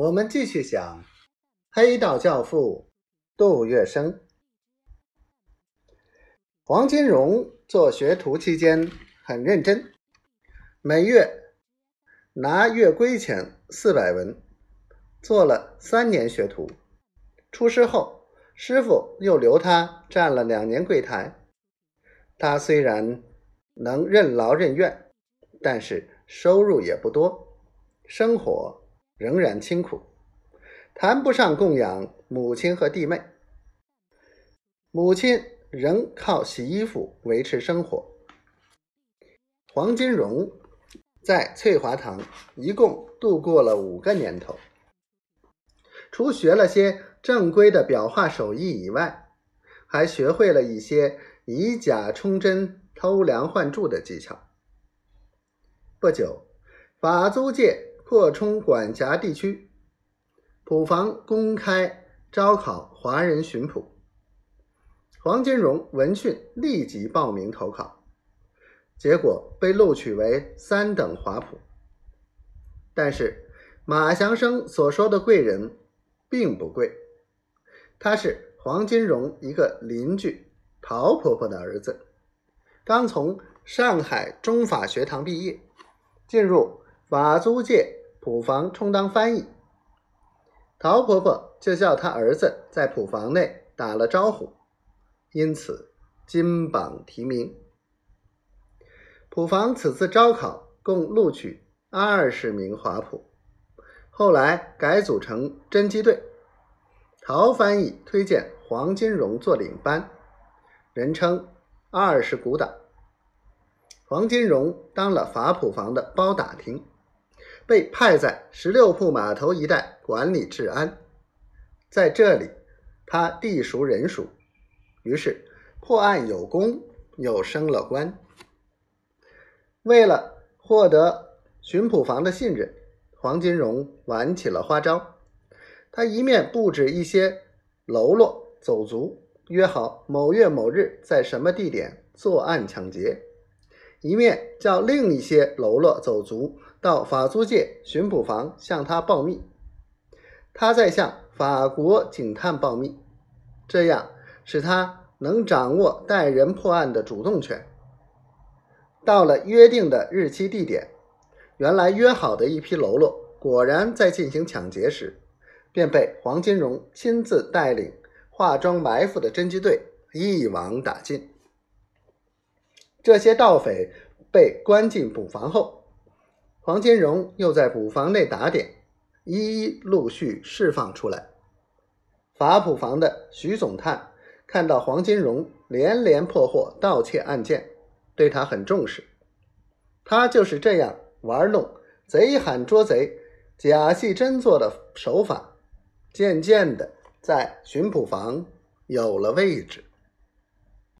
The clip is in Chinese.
我们继续讲黑道教父杜月笙。黄金荣做学徒期间很认真，每月拿月规钱四百文，做了三年学徒。出师后，师傅又留他站了两年柜台。他虽然能任劳任怨，但是收入也不多，生活。仍然清苦，谈不上供养母亲和弟妹。母亲仍靠洗衣服维持生活。黄金荣在翠华堂一共度过了五个年头，除学了些正规的裱画手艺以外，还学会了一些以假充真、偷梁换柱的技巧。不久，法租界。扩充管辖地区，普房公开招考华人巡捕。黄金荣闻讯立即报名投考，结果被录取为三等华普。但是马祥生所说的贵人并不贵，他是黄金荣一个邻居陶婆婆的儿子，刚从上海中法学堂毕业，进入法租界。普房充当翻译，陶婆婆就叫她儿子在普房内打了招呼，因此金榜题名。普房此次招考共录取二十名华普，后来改组成侦缉队。陶翻译推荐黄金荣做领班，人称“二十股党”。黄金荣当了法普房的包打听。被派在十六铺码头一带管理治安，在这里他地熟人熟，于是破案有功，又升了官。为了获得巡捕房的信任，黄金荣玩起了花招。他一面布置一些喽啰走卒，约好某月某日在什么地点作案抢劫。一面叫另一些喽啰走卒到法租界巡捕房向他报密，他再向法国警探报密，这样使他能掌握带人破案的主动权。到了约定的日期地点，原来约好的一批喽啰果然在进行抢劫时，便被黄金荣亲自带领化妆埋伏的侦缉队一网打尽。这些盗匪被关进捕房后，黄金荣又在捕房内打点，一一陆续释放出来。法捕房的徐总探看到黄金荣连连破获盗窃案件，对他很重视。他就是这样玩弄贼喊捉贼、假戏真做的手法，渐渐的在巡捕房有了位置。